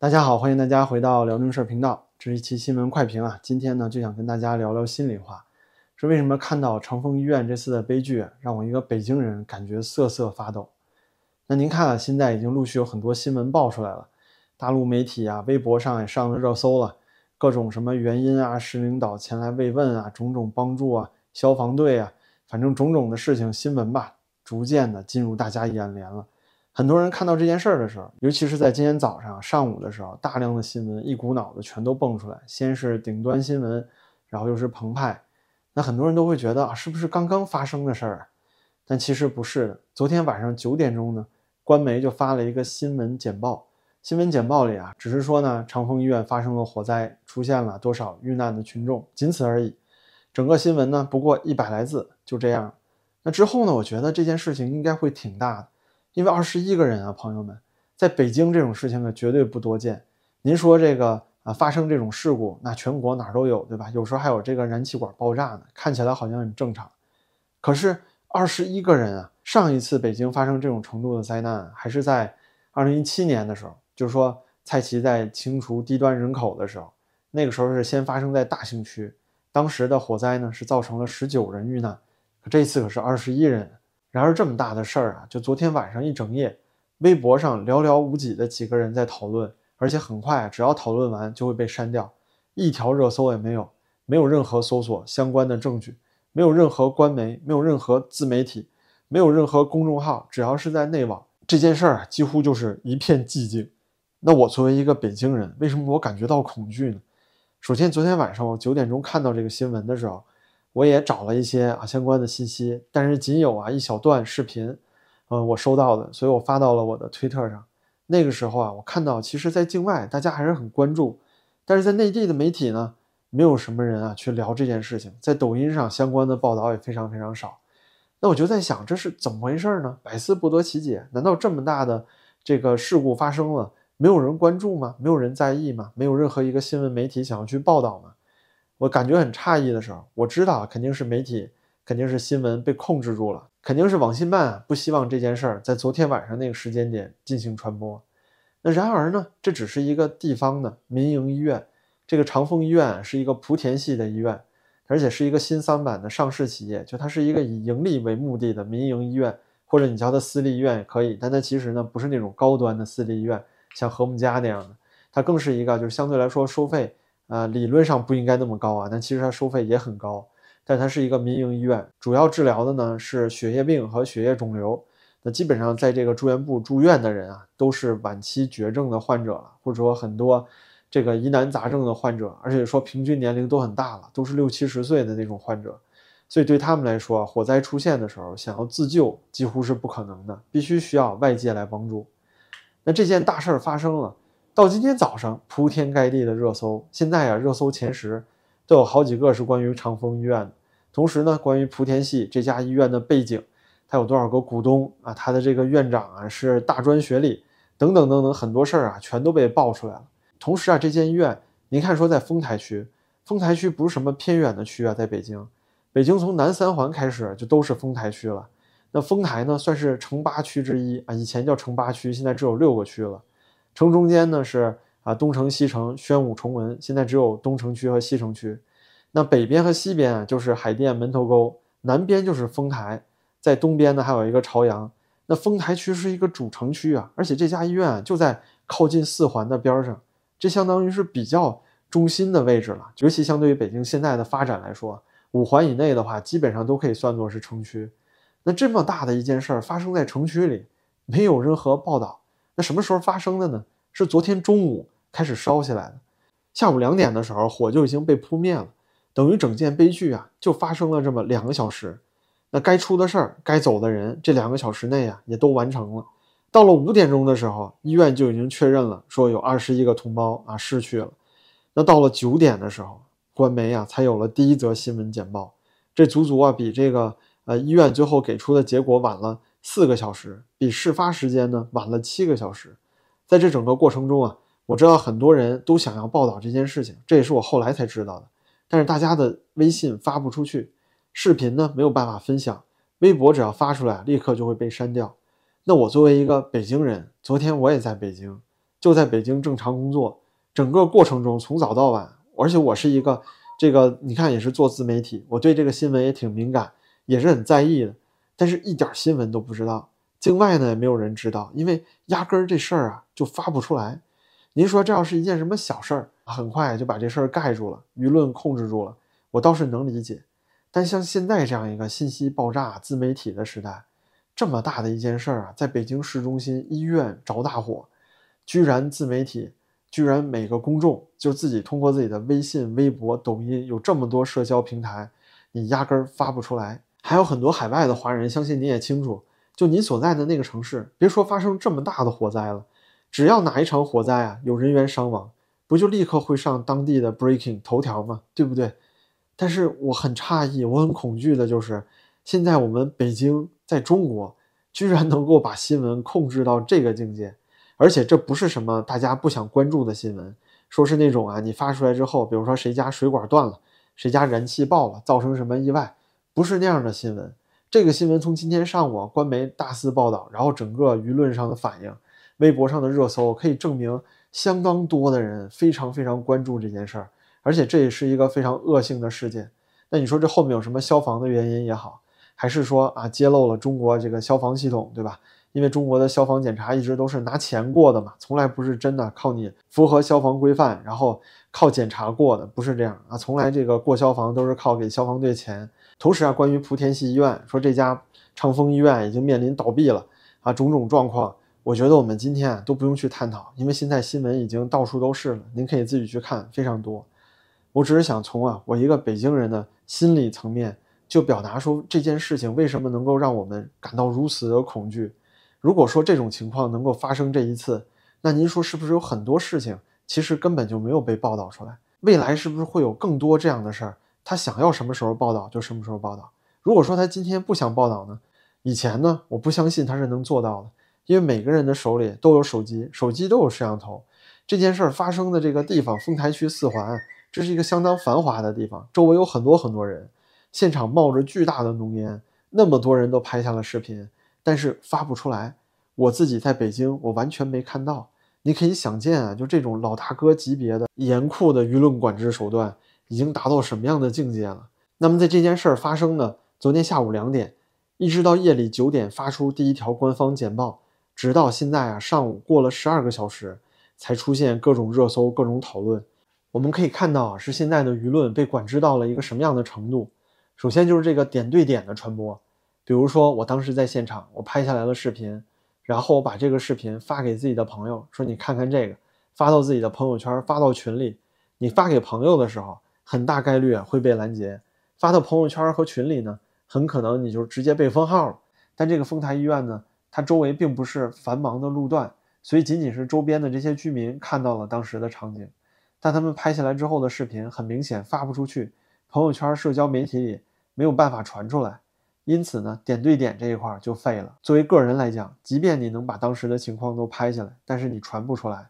大家好，欢迎大家回到辽宁事儿频道，这是一期新闻快评啊。今天呢，就想跟大家聊聊心里话，说为什么看到长丰医院这次的悲剧，让我一个北京人感觉瑟瑟发抖。那您看啊，现在已经陆续有很多新闻爆出来了，大陆媒体啊，微博上也上了热搜了，各种什么原因啊，市领导前来慰问啊，种种帮助啊，消防队啊，反正种种的事情新闻吧，逐渐的进入大家眼帘了。很多人看到这件事儿的时候，尤其是在今天早上上午的时候，大量的新闻一股脑的全都蹦出来。先是顶端新闻，然后又是澎湃，那很多人都会觉得啊，是不是刚刚发生的事儿？但其实不是的。昨天晚上九点钟呢，官媒就发了一个新闻简报。新闻简报里啊，只是说呢，长丰医院发生了火灾，出现了多少遇难的群众，仅此而已。整个新闻呢，不过一百来字，就这样。那之后呢，我觉得这件事情应该会挺大的。因为二十一个人啊，朋友们，在北京这种事情呢绝对不多见。您说这个啊发生这种事故，那全国哪儿都有，对吧？有时候还有这个燃气管爆炸呢，看起来好像很正常。可是二十一个人啊，上一次北京发生这种程度的灾难，还是在二零一七年的时候，就是说蔡奇在清除低端人口的时候，那个时候是先发生在大兴区，当时的火灾呢是造成了十九人遇难，可这次可是二十一人。然而这么大的事儿啊，就昨天晚上一整夜，微博上寥寥无几的几个人在讨论，而且很快只要讨论完就会被删掉，一条热搜也没有，没有任何搜索相关的证据，没有任何官媒，没有任何自媒体，没有任何公众号，只要是在内网，这件事儿几乎就是一片寂静。那我作为一个北京人，为什么我感觉到恐惧呢？首先，昨天晚上我九点钟看到这个新闻的时候。我也找了一些啊相关的信息，但是仅有啊一小段视频，呃，我收到的，所以我发到了我的推特上。那个时候啊，我看到其实，在境外大家还是很关注，但是在内地的媒体呢，没有什么人啊去聊这件事情，在抖音上相关的报道也非常非常少。那我就在想，这是怎么回事呢？百思不得其解。难道这么大的这个事故发生了，没有人关注吗？没有人在意吗？没有任何一个新闻媒体想要去报道吗？我感觉很诧异的时候，我知道肯定是媒体，肯定是新闻被控制住了，肯定是网信办不希望这件事儿在昨天晚上那个时间点进行传播。那然而呢，这只是一个地方的民营医院，这个长丰医院是一个莆田系的医院，而且是一个新三板的上市企业，就它是一个以盈利为目的的民营医院，或者你叫它私立医院也可以，但它其实呢不是那种高端的私立医院，像和睦家那样的，它更是一个就是相对来说收费。呃，理论上不应该那么高啊，但其实它收费也很高。但它是一个民营医院，主要治疗的呢是血液病和血液肿瘤。那基本上在这个住院部住院的人啊，都是晚期绝症的患者了，或者说很多这个疑难杂症的患者，而且说平均年龄都很大了，都是六七十岁的那种患者。所以对他们来说，火灾出现的时候，想要自救几乎是不可能的，必须需要外界来帮助。那这件大事儿发生了。到今天早上，铺天盖地的热搜，现在啊，热搜前十都有好几个是关于长风医院的。同时呢，关于莆田系这家医院的背景，它有多少个股东啊？它的这个院长啊是大专学历，等等等等，很多事儿啊全都被爆出来了。同时啊，这间医院，您看说在丰台区，丰台区不是什么偏远的区啊，在北京，北京从南三环开始就都是丰台区了。那丰台呢，算是城八区之一啊，以前叫城八区，现在只有六个区了。城中间呢是啊东城西城宣武崇文，现在只有东城区和西城区。那北边和西边啊就是海淀门头沟，南边就是丰台，在东边呢还有一个朝阳。那丰台区是一个主城区啊，而且这家医院就在靠近四环的边上，这相当于是比较中心的位置了。尤其相对于北京现在的发展来说，五环以内的话基本上都可以算作是城区。那这么大的一件事儿发生在城区里，没有任何报道。那什么时候发生的呢？是昨天中午开始烧起来的，下午两点的时候火就已经被扑灭了，等于整件悲剧啊就发生了这么两个小时。那该出的事儿、该走的人，这两个小时内啊也都完成了。到了五点钟的时候，医院就已经确认了，说有二十一个同胞啊逝去了。那到了九点的时候，官媒啊才有了第一则新闻简报，这足足啊比这个呃医院最后给出的结果晚了。四个小时比事发时间呢晚了七个小时，在这整个过程中啊，我知道很多人都想要报道这件事情，这也是我后来才知道的。但是大家的微信发不出去，视频呢没有办法分享，微博只要发出来立刻就会被删掉。那我作为一个北京人，昨天我也在北京，就在北京正常工作，整个过程中从早到晚，而且我是一个这个你看也是做自媒体，我对这个新闻也挺敏感，也是很在意的，但是一点新闻都不知道，境外呢也没有人知道，因为压根儿这事儿啊就发不出来。您说这要是一件什么小事儿，很快就把这事儿盖住了，舆论控制住了，我倒是能理解。但像现在这样一个信息爆炸、自媒体的时代，这么大的一件事儿啊，在北京市中心医院着大火，居然自媒体，居然每个公众就自己通过自己的微信、微博、抖音，有这么多社交平台，你压根儿发不出来。还有很多海外的华人，相信你也清楚，就你所在的那个城市，别说发生这么大的火灾了，只要哪一场火灾啊有人员伤亡，不就立刻会上当地的 breaking 头条吗？对不对？但是我很诧异，我很恐惧的就是，现在我们北京在中国居然能够把新闻控制到这个境界，而且这不是什么大家不想关注的新闻，说是那种啊，你发出来之后，比如说谁家水管断了，谁家燃气爆了，造成什么意外，不是那样的新闻。这个新闻从今天上午官媒大肆报道，然后整个舆论上的反应，微博上的热搜，可以证明相当多的人非常非常关注这件事儿。而且这也是一个非常恶性的事件。那你说这后面有什么消防的原因也好，还是说啊揭露了中国这个消防系统，对吧？因为中国的消防检查一直都是拿钱过的嘛，从来不是真的靠你符合消防规范，然后靠检查过的，不是这样啊。从来这个过消防都是靠给消防队钱。同时啊，关于莆田系医院，说这家长峰医院已经面临倒闭了啊，种种状况，我觉得我们今天啊都不用去探讨，因为现在新闻已经到处都是了，您可以自己去看，非常多。我只是想从啊，我一个北京人的心理层面，就表达出这件事情为什么能够让我们感到如此的恐惧。如果说这种情况能够发生这一次，那您说是不是有很多事情其实根本就没有被报道出来？未来是不是会有更多这样的事儿？他想要什么时候报道就什么时候报道。如果说他今天不想报道呢？以前呢，我不相信他是能做到的，因为每个人的手里都有手机，手机都有摄像头。这件事儿发生的这个地方，丰台区四环。这是一个相当繁华的地方，周围有很多很多人，现场冒着巨大的浓烟，那么多人都拍下了视频，但是发不出来。我自己在北京，我完全没看到。你可以想见啊，就这种老大哥级别的严酷的舆论管制手段，已经达到什么样的境界了？那么在这件事儿发生的昨天下午两点，一直到夜里九点发出第一条官方简报，直到现在啊上午过了十二个小时，才出现各种热搜、各种讨论。我们可以看到啊，是现在的舆论被管制到了一个什么样的程度？首先就是这个点对点的传播，比如说我当时在现场，我拍下来了视频，然后我把这个视频发给自己的朋友，说你看看这个，发到自己的朋友圈，发到群里。你发给朋友的时候，很大概率会被拦截；发到朋友圈和群里呢，很可能你就直接被封号了。但这个丰台医院呢，它周围并不是繁忙的路段，所以仅仅是周边的这些居民看到了当时的场景。但他们拍下来之后的视频很明显发不出去，朋友圈、社交媒体里没有办法传出来，因此呢，点对点这一块就废了。作为个人来讲，即便你能把当时的情况都拍下来，但是你传不出来。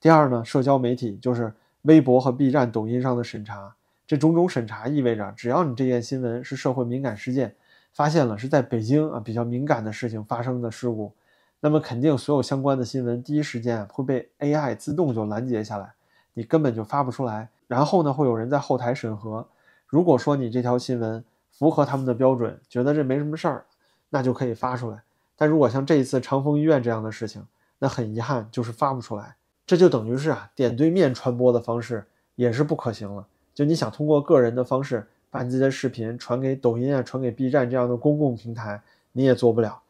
第二呢，社交媒体就是微博和 B 站、抖音上的审查，这种种审查意味着，只要你这件新闻是社会敏感事件，发现了是在北京啊比较敏感的事情发生的事故，那么肯定所有相关的新闻第一时间会被 AI 自动就拦截下来。你根本就发不出来，然后呢，会有人在后台审核。如果说你这条新闻符合他们的标准，觉得这没什么事儿，那就可以发出来。但如果像这一次长丰医院这样的事情，那很遗憾就是发不出来。这就等于是啊，点对面传播的方式也是不可行了。就你想通过个人的方式把你自己的视频传给抖音啊、传给 B 站这样的公共平台，你也做不了。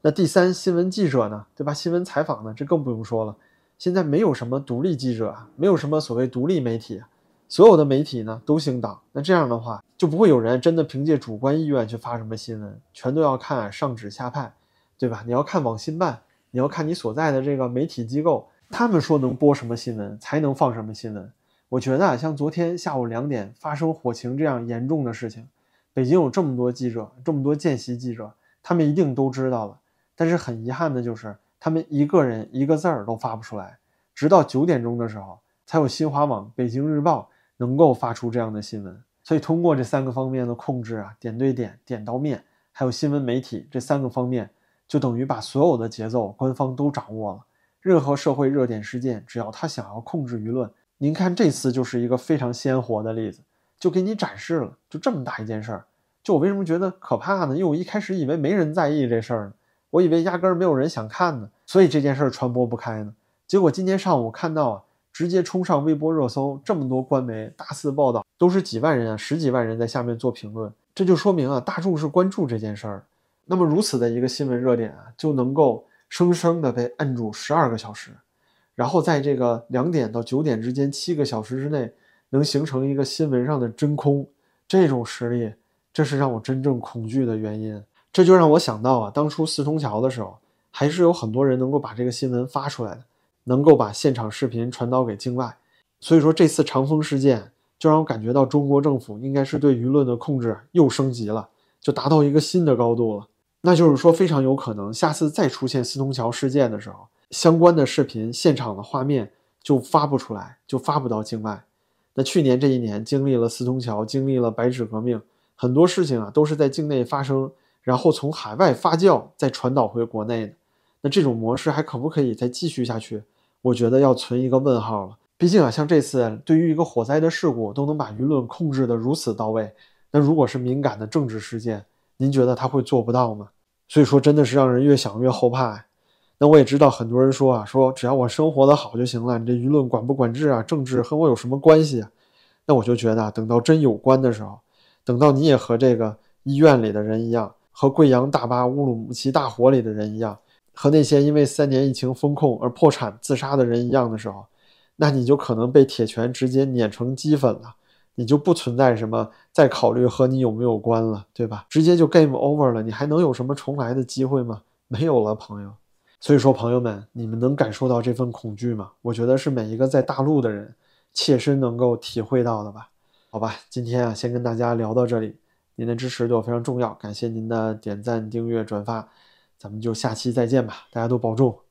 那第三，新闻记者呢，对吧？新闻采访呢，这更不用说了。现在没有什么独立记者啊，没有什么所谓独立媒体，所有的媒体呢都姓党。那这样的话，就不会有人真的凭借主观意愿去发什么新闻，全都要看上指下派，对吧？你要看网信办，你要看你所在的这个媒体机构，他们说能播什么新闻，才能放什么新闻。我觉得啊，像昨天下午两点发生火情这样严重的事情，北京有这么多记者，这么多见习记者，他们一定都知道了。但是很遗憾的就是。他们一个人一个字儿都发不出来，直到九点钟的时候，才有新华网、北京日报能够发出这样的新闻。所以，通过这三个方面的控制啊，点对点、点到面，还有新闻媒体这三个方面，就等于把所有的节奏官方都掌握了，任何社会热点事件，只要他想要控制舆论，您看这次就是一个非常鲜活的例子，就给你展示了，就这么大一件事儿。就我为什么觉得可怕呢？因为我一开始以为没人在意这事儿呢，我以为压根儿没有人想看呢，所以这件事儿传播不开呢。结果今天上午看到啊，直接冲上微博热搜，这么多官媒大肆报道，都是几万人啊，十几万人在下面做评论，这就说明啊，大众是关注这件事儿。那么如此的一个新闻热点啊，就能够生生的被摁住十二个小时，然后在这个两点到九点之间七个小时之内，能形成一个新闻上的真空，这种实力。这是让我真正恐惧的原因，这就让我想到啊，当初四通桥的时候，还是有很多人能够把这个新闻发出来的，能够把现场视频传导给境外。所以说这次长风事件，就让我感觉到中国政府应该是对舆论的控制又升级了，就达到一个新的高度了。那就是说，非常有可能下次再出现四通桥事件的时候，相关的视频、现场的画面就发不出来，就发不到境外。那去年这一年，经历了四通桥，经历了白纸革命。很多事情啊都是在境内发生，然后从海外发酵，再传导回国内的。那这种模式还可不可以再继续下去？我觉得要存一个问号了。毕竟啊，像这次对于一个火灾的事故都能把舆论控制得如此到位，那如果是敏感的政治事件，您觉得他会做不到吗？所以说真的是让人越想越后怕。那我也知道很多人说啊，说只要我生活的好就行了，你这舆论管不管制啊？政治和我有什么关系啊？那我就觉得等到真有关的时候。等到你也和这个医院里的人一样，和贵阳大巴乌鲁木齐大火里的人一样，和那些因为三年疫情封控而破产自杀的人一样的时候，那你就可能被铁拳直接碾成齑粉了，你就不存在什么再考虑和你有没有关了，对吧？直接就 game over 了，你还能有什么重来的机会吗？没有了，朋友。所以说，朋友们，你们能感受到这份恐惧吗？我觉得是每一个在大陆的人切身能够体会到的吧。好吧，今天啊，先跟大家聊到这里。您的支持对我非常重要，感谢您的点赞、订阅、转发，咱们就下期再见吧，大家都保重。